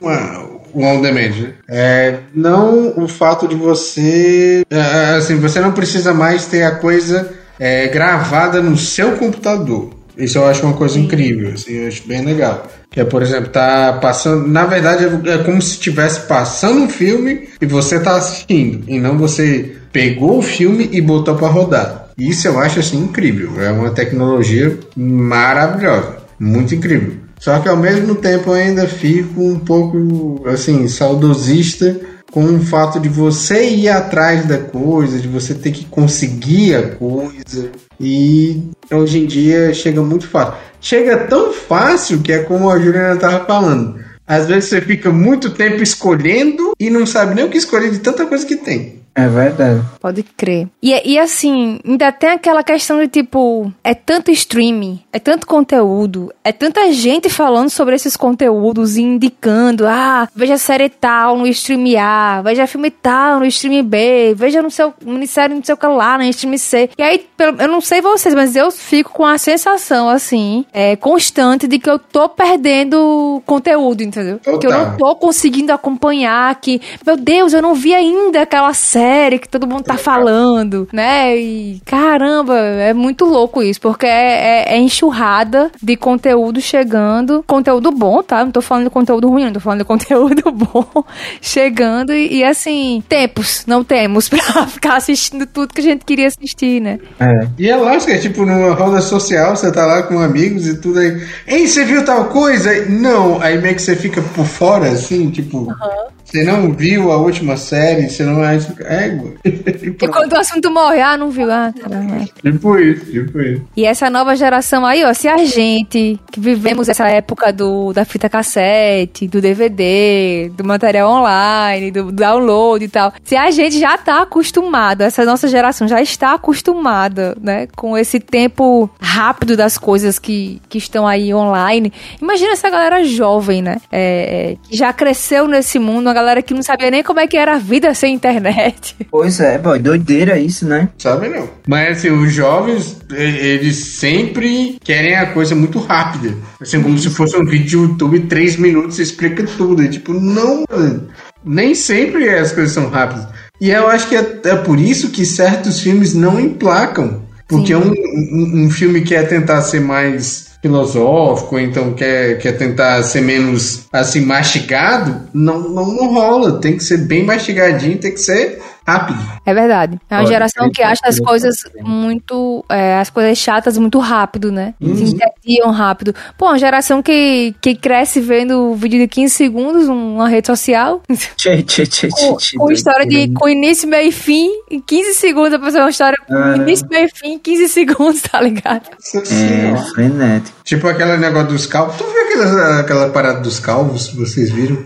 o on demand, né? É, não o fato de você, é, assim, você não precisa mais ter a coisa é, gravada no seu computador. Isso eu acho uma coisa incrível, assim, eu acho bem legal. Que é, por exemplo, tá passando. Na verdade, é, é como se estivesse passando um filme e você tá assistindo. E não você pegou o filme e botou para rodar. Isso eu acho assim incrível. É uma tecnologia maravilhosa. Muito incrível. Só que ao mesmo tempo eu ainda fico um pouco assim, saudosista com o fato de você ir atrás da coisa, de você ter que conseguir a coisa. E hoje em dia chega muito fácil. Chega tão fácil que é como a Juliana estava falando. Às vezes você fica muito tempo escolhendo e não sabe nem o que escolher de tanta coisa que tem. É verdade. Pode crer. E, e assim, ainda tem aquela questão de tipo, é tanto streaming, é tanto conteúdo, é tanta gente falando sobre esses conteúdos e indicando, ah, veja série tal no stream A, veja filme tal no stream B, veja no seu minissérie no seu celular, no stream C. E aí, eu não sei vocês, mas eu fico com a sensação, assim, é, constante de que eu tô perdendo conteúdo, entendeu? Total. Que eu não tô conseguindo acompanhar, que, meu Deus, eu não vi ainda aquela série série que todo mundo tá falando, né? E caramba, é muito louco isso, porque é, é, é enxurrada de conteúdo chegando. Conteúdo bom, tá? Não tô falando de conteúdo ruim, não tô falando de conteúdo bom chegando. E, e assim, tempos não temos pra ficar assistindo tudo que a gente queria assistir, né? É. E é lógico, é tipo numa roda social, você tá lá com amigos e tudo aí. Ei, você viu tal coisa? Não, aí meio que você fica por fora, assim, tipo. Uhum. Você não viu a última série, você não é égua. e quando o assunto morre, ah, não viu. Ah, caramba. Tipo isso, tipo isso. E essa nova geração aí, ó, se a gente que vivemos essa época do, da fita cassete, do DVD, do material online, do, do download e tal, se a gente já tá acostumado, essa nossa geração já está acostumada, né, com esse tempo rápido das coisas que, que estão aí online, imagina essa galera jovem, né, é, é, que já cresceu nesse mundo, uma galera que não sabia nem como é que era a vida sem internet. Pois é, boy, doideira isso, né? Sabe não. Mas assim, os jovens, eles sempre querem a coisa muito rápida. Assim, como se fosse um vídeo de YouTube, três minutos, explica tudo. E, tipo, não, mano. Nem sempre as coisas são rápidas. E eu acho que é, é por isso que certos filmes não emplacam. Porque um, um, um filme quer tentar ser mais filosófico, então quer, quer tentar ser menos assim mastigado, não, não, não rola. Tem que ser bem mastigadinho, tem que ser rápido. É verdade. É uma Pode geração que acha as coisas muito. É, as coisas chatas muito rápido, né? Uhum. Se entediam rápido. Pô, uma geração que, que cresce vendo vídeo de 15 segundos numa rede social. Tchê, tchê, tchê, com, com história de com início, meio e fim, em 15 segundos a pessoa uma história com ah. início, meio e fim, 15 segundos, tá ligado? É, frenético. Tipo aquele negócio dos calvos. Tu viu aquela, aquela parada dos calvos? Vocês viram?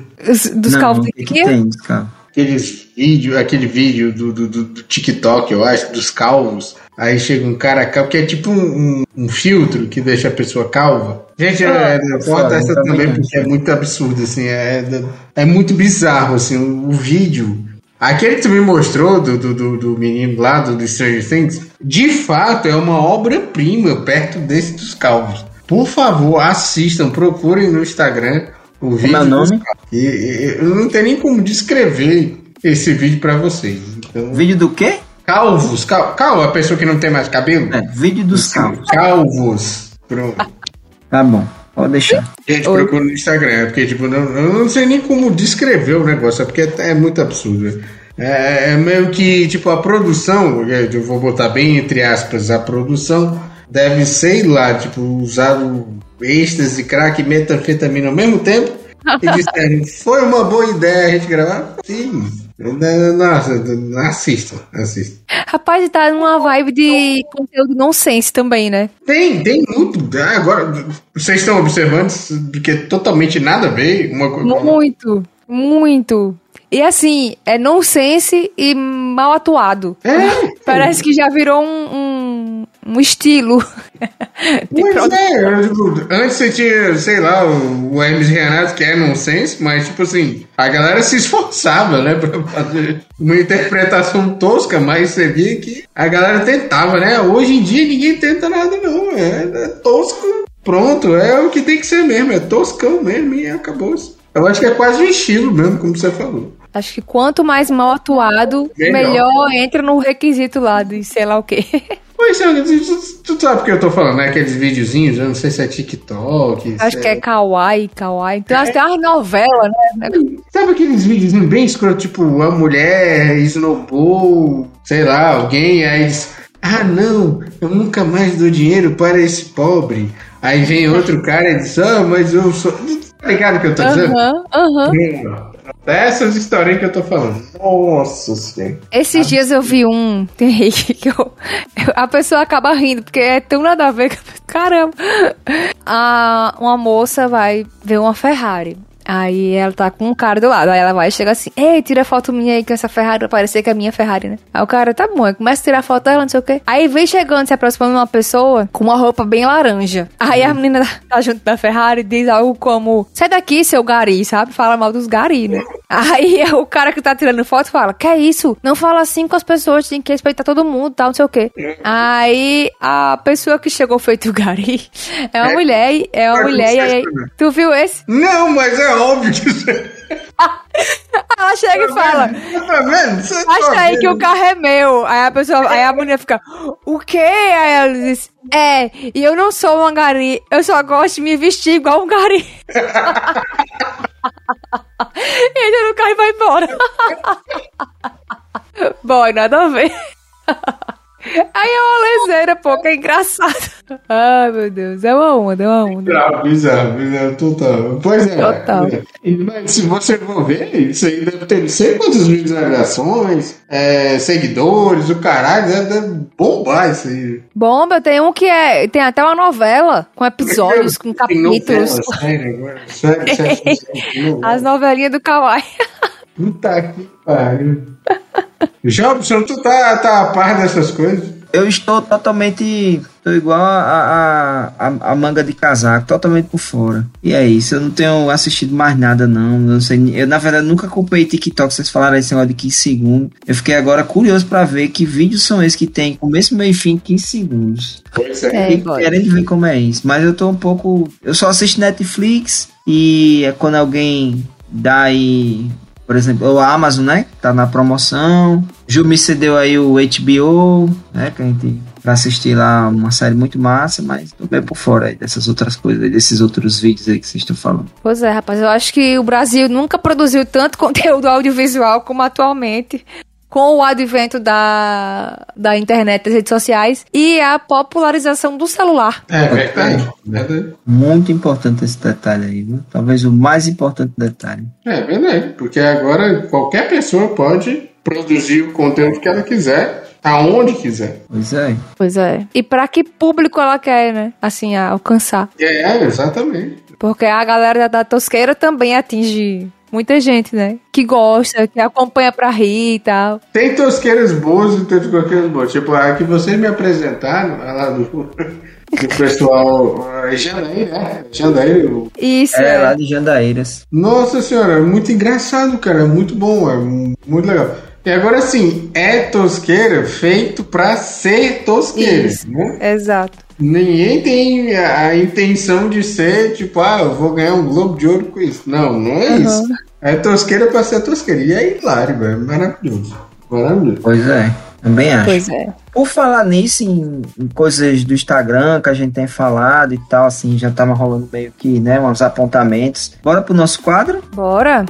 Dos Não, calvos de quê? Que tem dos calvos? Aqueles vídeo, aquele vídeo do, do, do, TikTok, eu acho, dos calvos. Aí chega um cara calvo, que é tipo um, um, um filtro que deixa a pessoa calva. Gente, ah, é, é, essa também, porque é muito absurdo, assim, é, é muito bizarro, assim, o, o vídeo. Aquele que tu me mostrou do, do, do, menino lá do, Stranger Things, de fato é uma obra-prima perto desse dos calvos. Por favor, assistam, procurem no Instagram o vídeo. É o nome? E, e, eu não tenho nem como descrever esse vídeo para vocês. Então... Vídeo do quê? Calvos. Cal, calvo, a pessoa que não tem mais cabelo? É, vídeo dos calvos. Calvos. Pronto. Tá bom. Pode deixar. Gente, Oi. procura no Instagram, porque tipo, não, eu não sei nem como descrever o negócio, é porque é, é muito absurdo. É, é, meio que, tipo, a produção, eu vou botar bem entre aspas, a produção deve, sei lá, tipo, usar êxtase, crack e metanfetamina ao mesmo tempo e disseram, foi uma boa ideia a gente gravar? Sim. Nossa, assista, assista. Rapaz, tá numa vibe de conteúdo nonsense também, né? Tem, tem muito. Agora, vocês estão observando porque totalmente nada a ver uma coisa. Muito, muito. E assim, é nonsense e mal atuado. É. Parece que já virou um, um, um estilo. Pois é, antes você tinha, sei lá, o, o Hermes Renato, que é nonsense, mas tipo assim, a galera se esforçava, né, pra fazer uma interpretação tosca, mas você via que a galera tentava, né? Hoje em dia ninguém tenta nada, não. É, é tosco, pronto, é o que tem que ser mesmo, é toscão mesmo e acabou. Eu acho que é quase um estilo mesmo, como você falou. Acho que quanto mais mal atuado, melhor, melhor entra no requisito lá de sei lá o quê. Pois é, tu, tu sabe o que eu tô falando, né? Aqueles videozinhos, eu não sei se é TikTok. Acho que é, é Kawaii, Kawaii. Então, é. tem umas novelas, né? Sabe aqueles videozinhos bem escroto, tipo, a mulher snowball, sei lá, alguém, aí diz, ah, não, eu nunca mais dou dinheiro para esse pobre. Aí vem outro cara e diz, ah, mas eu sou. Tá ligado o que eu tô dizendo? Aham, aham. Dessas historinhas que eu tô falando. Nossa senhora. Esses dias eu vi um, que eu, a pessoa acaba rindo, porque é tão nada a ver. Caramba. A, uma moça vai ver uma Ferrari. Aí ela tá com um cara do lado. Aí ela vai e chega assim: Ei, tira foto minha aí com essa Ferrari. Parecer que é minha Ferrari, né? Aí o cara, tá bom. Aí começa a tirar foto dela, não sei o quê. Aí vem chegando, se aproximando de uma pessoa com uma roupa bem laranja. Aí a menina tá junto da Ferrari e diz algo como: Sai daqui, seu gari, sabe? Fala mal dos gari, né? Aí o cara que tá tirando foto fala: Que é isso? Não fala assim com as pessoas, tem que respeitar todo mundo, tal, não sei o quê. Aí a pessoa que chegou feito gari é uma é, mulher, é uma mulher. E aí, tu viu esse? Não, mas é óbvio que Ela chega tá e fala. Tá vendo? Você Acha tá aí vendo? que o carro é meu. Aí a pessoa, aí a mulher fica, o quê? Aí ela diz, é, e eu não sou uma gari, eu só gosto de me vestir igual um gari. Entra no carro e vai embora. Boy, nada a ver. Aí é uma leseira, pô, que é engraçado. Ai, meu Deus, é uma onda, é uma onda. Bizarro, bizarro, bizarro, total. Pois é. Total. Mas se você for ver, isso aí deve ter não sei quantas visualizações, é, seguidores, o caralho, deve, deve bombar isso aí. Bomba, tem um que é. Tem até uma novela com episódios, com capítulos. Novela, sério, agora. Sério, sério, As novelinhas do Kawaii. Puta que pariu. Jobson, tu tá, tá a par dessas coisas? Eu estou totalmente. Tô igual a, a, a, a, manga de casaco, totalmente por fora. E é isso, eu não tenho assistido mais nada, não. não sei, eu, na verdade, nunca acompanhei TikTok, vocês falaram esse negócio de 15 segundos. Eu fiquei agora curioso para ver que vídeos são esses que tem começo, meio e fim 15 segundos. Pois é. é querendo ver como é isso. Mas eu tô um pouco. Eu só assisto Netflix e é quando alguém dá aí por exemplo, a Amazon, né? Tá na promoção. Ju me cedeu aí o HBO, né? Que a gente pra assistir lá uma série muito massa, mas tô bem por fora aí dessas outras coisas, desses outros vídeos aí que vocês estão falando. Pois é, rapaz, eu acho que o Brasil nunca produziu tanto conteúdo audiovisual como atualmente com o advento da, da internet, das redes sociais e a popularização do celular. É verdade, verdade. Muito importante esse detalhe aí, viu? Talvez o mais importante detalhe. É verdade, porque agora qualquer pessoa pode produzir o conteúdo que ela quiser aonde quiser. Pois é. Pois é. E para que público ela quer, né? Assim, alcançar. É, exatamente. Porque a galera da tosqueira também atinge muita gente, né? Que gosta, que acompanha pra rir e tal. Tem tosqueiras boas e tem tosqueiras boas. Tipo, a que vocês me apresentaram, lá do, do pessoal é Jandaí, né? Jandaí. Isso. É, é, lá de Jandaíras. Nossa senhora, é muito engraçado, cara. É muito bom, é muito legal. E agora sim, é tosqueira feito pra ser tosqueira. Isso, né? Exato. Ninguém tem a intenção de ser, tipo, ah, eu vou ganhar um Globo de Ouro com isso. Não, não é uhum. isso. É tosqueira pra ser tosqueira. E é hilário, velho. Maravilhoso. Maravilhoso. Pois é. Também acho. Pois é. Por falar nisso, em, em, coisas do Instagram que a gente tem falado e tal, assim, já tava rolando meio que, né, uns apontamentos. Bora pro nosso quadro? Bora!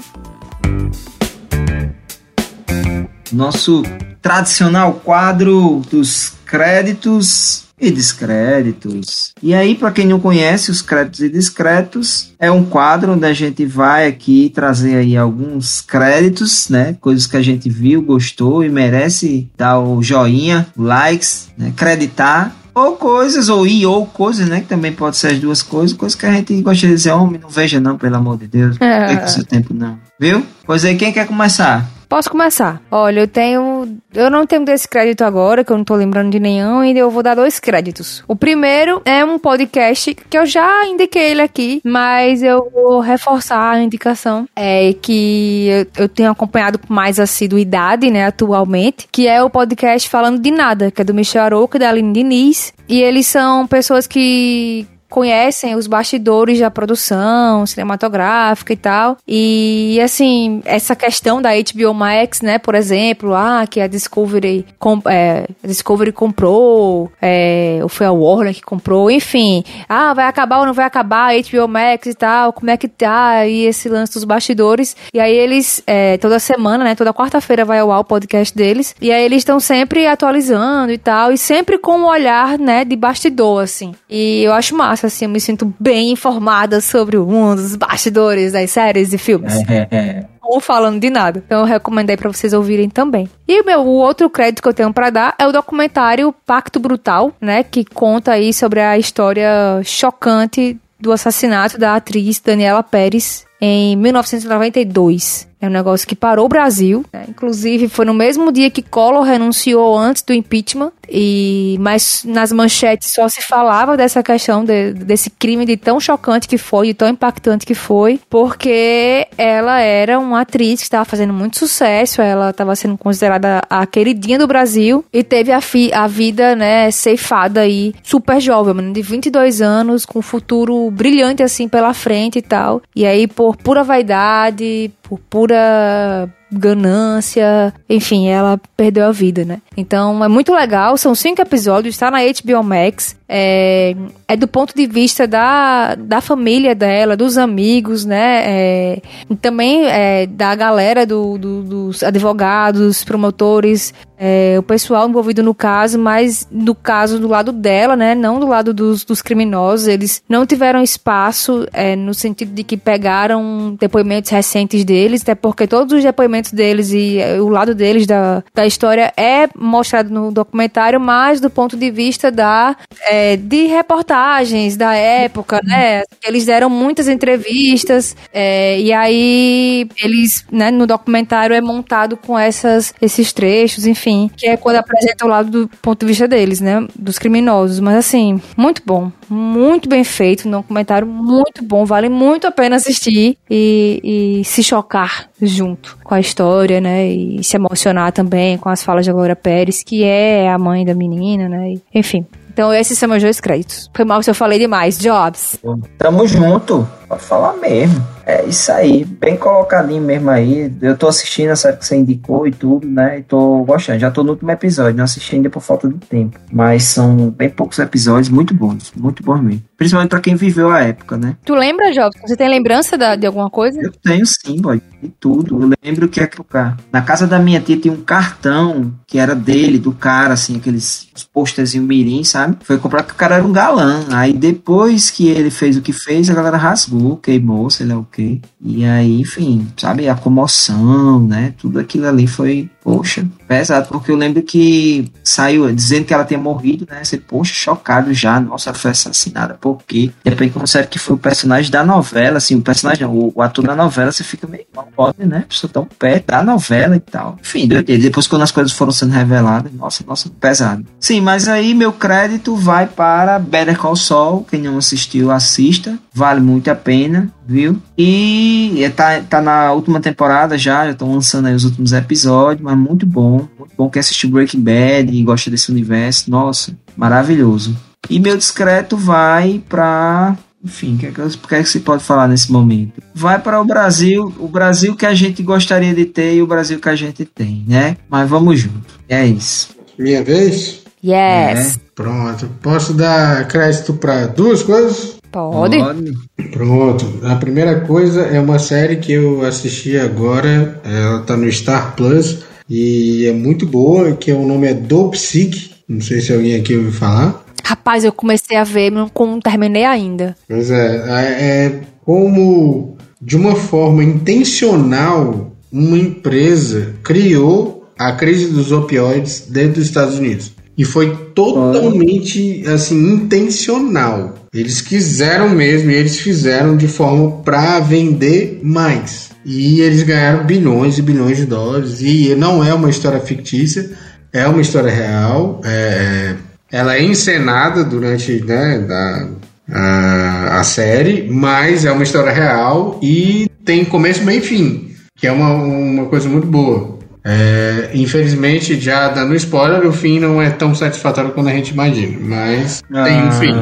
Nosso tradicional quadro dos créditos e descréditos. E aí, para quem não conhece, os créditos e discretos é um quadro onde a gente vai aqui trazer aí alguns créditos, né? Coisas que a gente viu, gostou e merece dar o joinha, likes, né? creditar ou coisas, ou e ou coisas, né? Que também pode ser as duas coisas, coisas que a gente gosta de dizer, homem, não veja não, pelo amor de Deus. Não é. perca seu tempo, não. Viu? Pois aí, quem quer começar? Posso começar? Olha, eu tenho. Eu não tenho desse crédito agora, que eu não tô lembrando de nenhum, e eu vou dar dois créditos. O primeiro é um podcast que eu já indiquei ele aqui, mas eu vou reforçar a indicação. É que eu, eu tenho acompanhado com mais assiduidade, né, atualmente, que é o podcast Falando de Nada, que é do Michel Aroca e da Aline Diniz. E eles são pessoas que conhecem os bastidores da produção cinematográfica e tal. E assim, essa questão da HBO Max, né, por exemplo, ah, que a Discovery, é, a Discovery comprou, é, ou foi a Warner que comprou, enfim. Ah, vai acabar ou não vai acabar a HBO Max e tal, como é que tá e esse lance dos bastidores. E aí eles, é, toda semana, né, toda quarta-feira vai ao ar o podcast deles. E aí eles estão sempre atualizando e tal, e sempre com um olhar, né, de bastidor, assim. E eu acho massa assim, eu me sinto bem informada sobre o mundo, os bastidores das séries e filmes. É, é, é. Ou falando de nada. Então eu recomendei para vocês ouvirem também. E meu, o outro crédito que eu tenho para dar é o documentário Pacto Brutal, né, que conta aí sobre a história chocante do assassinato da atriz Daniela Pérez em 1992. É um negócio que parou o Brasil. Né? Inclusive, foi no mesmo dia que Collor renunciou antes do impeachment. E, mas nas manchetes só se falava dessa questão, de, desse crime de tão chocante que foi, de tão impactante que foi, porque ela era uma atriz que estava fazendo muito sucesso, ela estava sendo considerada a queridinha do Brasil e teve a, fi, a vida, né, ceifada aí, super jovem, de 22 anos, com um futuro brilhante assim pela frente e tal. E aí, por pura vaidade, por pura ganância, enfim, ela perdeu a vida, né? Então é muito legal, são cinco episódios, está na HBO Max, é, é do ponto de vista da, da família dela, dos amigos, né? É, também é, da galera do, do, dos advogados, promotores, é, o pessoal envolvido no caso, mas no caso do lado dela, né? Não do lado dos, dos criminosos. Eles não tiveram espaço é, no sentido de que pegaram depoimentos recentes deles, até porque todos os depoimentos deles e é, o lado deles da, da história é mostrado no documentário, mas do ponto de vista da é, de reportagens da época, né? Eles deram muitas entrevistas é, e aí eles, né, no documentário é montado com essas, esses trechos, enfim, que é quando apresenta o lado do ponto de vista deles, né? Dos criminosos. Mas assim, muito bom, muito bem feito, um documentário muito bom, vale muito a pena assistir e, e se chocar junto com a história, né? E se emocionar também com as falas de Glória Pérez, que é a mãe da menina, né? Enfim, então, esses são meus dois créditos. Foi mal se eu falei demais. Jobs. Tamo junto. Pode falar mesmo. É isso aí, bem colocadinho mesmo aí. Eu tô assistindo a série que você indicou e tudo, né? E tô gostando. Já tô no último episódio, não assisti ainda por falta de tempo. Mas são bem poucos episódios, muito bons, muito bons mesmo. Principalmente pra quem viveu a época, né? Tu lembra, Jobs? Você tem lembrança da, de alguma coisa? Eu tenho sim, boy. De tudo. Eu lembro que é que o cara. Na casa da minha tia tinha um cartão que era dele, do cara, assim, aqueles posterzinho mirim, sabe? Foi comprar que o cara era um galã. Aí depois que ele fez o que fez, a galera rasgou, queimou, sei lá o quê. E aí, enfim, sabe, a comoção, né? Tudo aquilo ali foi, poxa, pesado, porque eu lembro que saiu dizendo que ela tinha morrido, né? Você, poxa, chocado já, nossa, foi assassinada, por quê? Depois que você que foi o personagem da novela, assim, o personagem, o, o ator da novela, você fica meio mal pode, né? Pessoa tão perto da novela e tal. Enfim, depois quando as coisas foram sendo reveladas, nossa, nossa, pesado. Sim, mas aí meu crédito vai para Better Call Saul, quem não assistiu, assista, vale muito a pena viu? E é, tá, tá na última temporada já, já estão lançando aí os últimos episódios, mas muito bom. Muito bom quem assistiu Breaking Bad e gosta desse universo. Nossa, maravilhoso. E meu discreto vai pra. Enfim, o que, é que, que, é que se pode falar nesse momento? Vai para o Brasil, o Brasil que a gente gostaria de ter e o Brasil que a gente tem, né? Mas vamos junto. É isso. Minha vez? Yes. É. Pronto. Posso dar crédito para duas coisas? Pode. Pode. Pronto. A primeira coisa é uma série que eu assisti agora. Ela tá no Star Plus e é muito boa, que o nome é Dope Sick. Não sei se alguém aqui ouviu falar. Rapaz, eu comecei a ver, mas não terminei ainda. Pois é, é, é como de uma forma intencional uma empresa criou a crise dos opioides dentro dos Estados Unidos. E foi totalmente assim intencional. Eles quiseram mesmo e eles fizeram de forma para vender mais. E eles ganharam bilhões e bilhões de dólares. E não é uma história fictícia, é uma história real. É, ela é encenada durante né, da, a, a série, mas é uma história real e tem começo, meio e fim, que é uma, uma coisa muito boa. É, infelizmente, já dando spoiler, o fim não é tão satisfatório quanto a gente imagina, mas ah. tem um fim.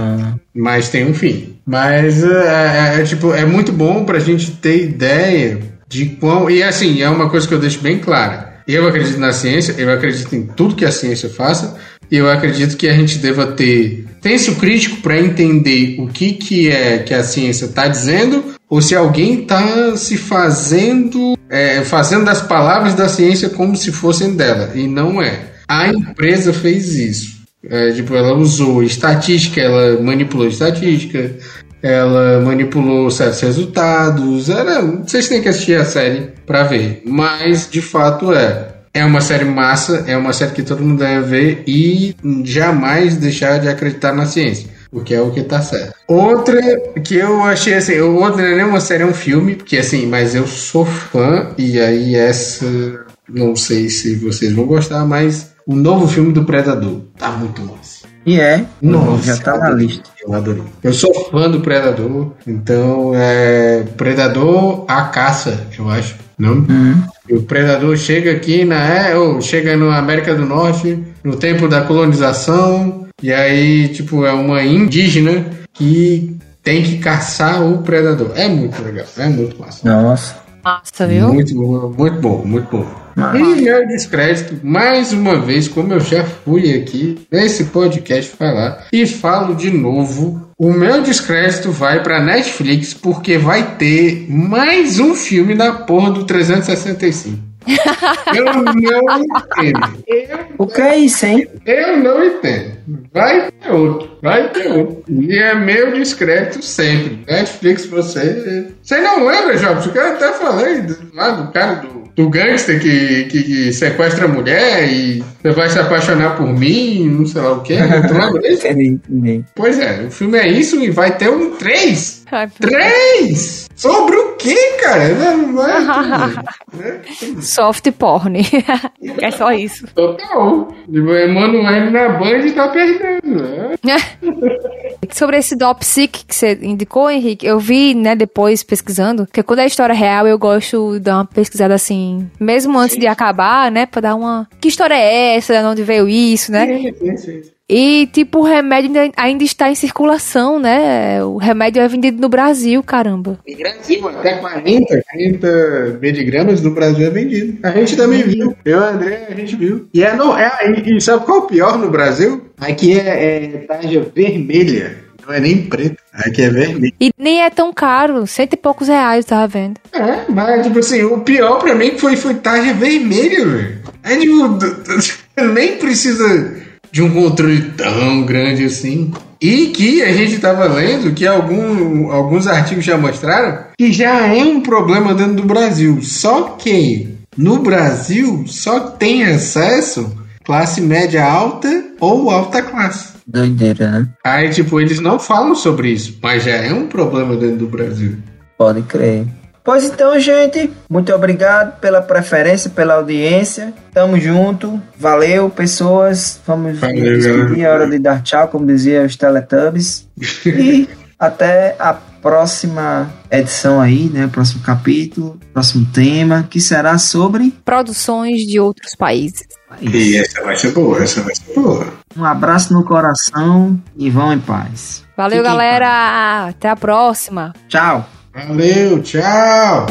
Mas tem um fim. Mas é, é, é, tipo, é muito bom pra gente ter ideia de quão. E assim, é uma coisa que eu deixo bem clara. Eu acredito na ciência, eu acredito em tudo que a ciência faça, e eu acredito que a gente deva ter senso crítico para entender o que, que é que a ciência está dizendo ou se alguém está se fazendo, é, fazendo das palavras da ciência como se fossem dela, e não é. A empresa fez isso. É, tipo, ela usou estatística, ela manipulou estatística, ela manipulou certos resultados. Era, vocês têm que assistir a série para ver, mas de fato é. É uma série massa, é uma série que todo mundo deve ver e jamais deixar de acreditar na ciência. Porque é o que tá certo. Outra que eu achei assim, outra não é uma série, é um filme, porque assim, mas eu sou fã, e aí essa não sei se vocês vão gostar, mas o novo filme do Predador tá muito massa. E é, Nossa, já tá na lista. Eu adorei. Eu sou fã do Predador, então é Predador a caça, eu acho. Não? Uhum. O predador chega aqui na é, ou chega na América do Norte no tempo da colonização e aí tipo é uma indígena que tem que caçar o predador. É muito legal, é muito massa. Nossa. Massa, viu? Muito, muito bom, muito bom. E meu descrédito, mais uma vez, como eu já fui aqui nesse podcast falar, e falo de novo, o meu descrédito vai para Netflix porque vai ter mais um filme da porra do 365. Eu não entendo. Eu o que é isso, hein? Eu não entendo. Vai ter outro. Vai ter outro. E é meu discreto sempre. Netflix, você. Você não lembra, Jobs? Eu até falei lá do cara do, do gangster que, que, que, sequestra a mulher e você vai se apaixonar por mim, não sei lá o que. pois é, o filme é isso e vai ter um 3. Três! Sobre o que, cara? Não, é Soft porn. é só isso. Total. O Emanuel na Band tá perdendo. Né? Sobre esse Dopsic que você indicou, Henrique, eu vi, né, depois pesquisando, que quando é história real, eu gosto de dar uma pesquisada assim, mesmo antes sim. de acabar, né, pra dar uma. Que história é essa? De onde veio isso, né? Sim, sim, sim. E, tipo, o remédio ainda está em circulação, né? O remédio é vendido no Brasil, caramba. Em Brasil, até 40, 40 miligramas no Brasil é vendido. A gente também viu. Eu e André, a gente viu. E, é, não, é, e sabe qual é o pior no Brasil? Aqui é, é tarja vermelha. Não é nem preto. Aqui é vermelho. E nem é tão caro, cento e poucos reais, tava vendo. É, mas, tipo assim, o pior pra mim foi, foi tarja vermelha, velho. É, tipo, nem precisa de um controle tão grande assim. E que a gente estava lendo que algum, alguns artigos já mostraram que já é um problema dentro do Brasil. Só que no Brasil só tem acesso classe média alta ou alta classe. Doideira, né? Aí, tipo, eles não falam sobre isso, mas já é um problema dentro do Brasil. Pode crer. Pois então, gente, muito obrigado pela preferência, pela audiência. Tamo junto. Valeu, pessoas. Vamos Valeu, despedir. É hora de dar tchau, como dizia os Teletubbies. e até a próxima edição aí, né? Próximo capítulo, próximo tema, que será sobre produções de outros países. E essa vai ser boa, essa vai ser boa. Um abraço no coração e vão em paz. Valeu, Fiquem galera. Até a próxima. Tchau. Valeu, tchau!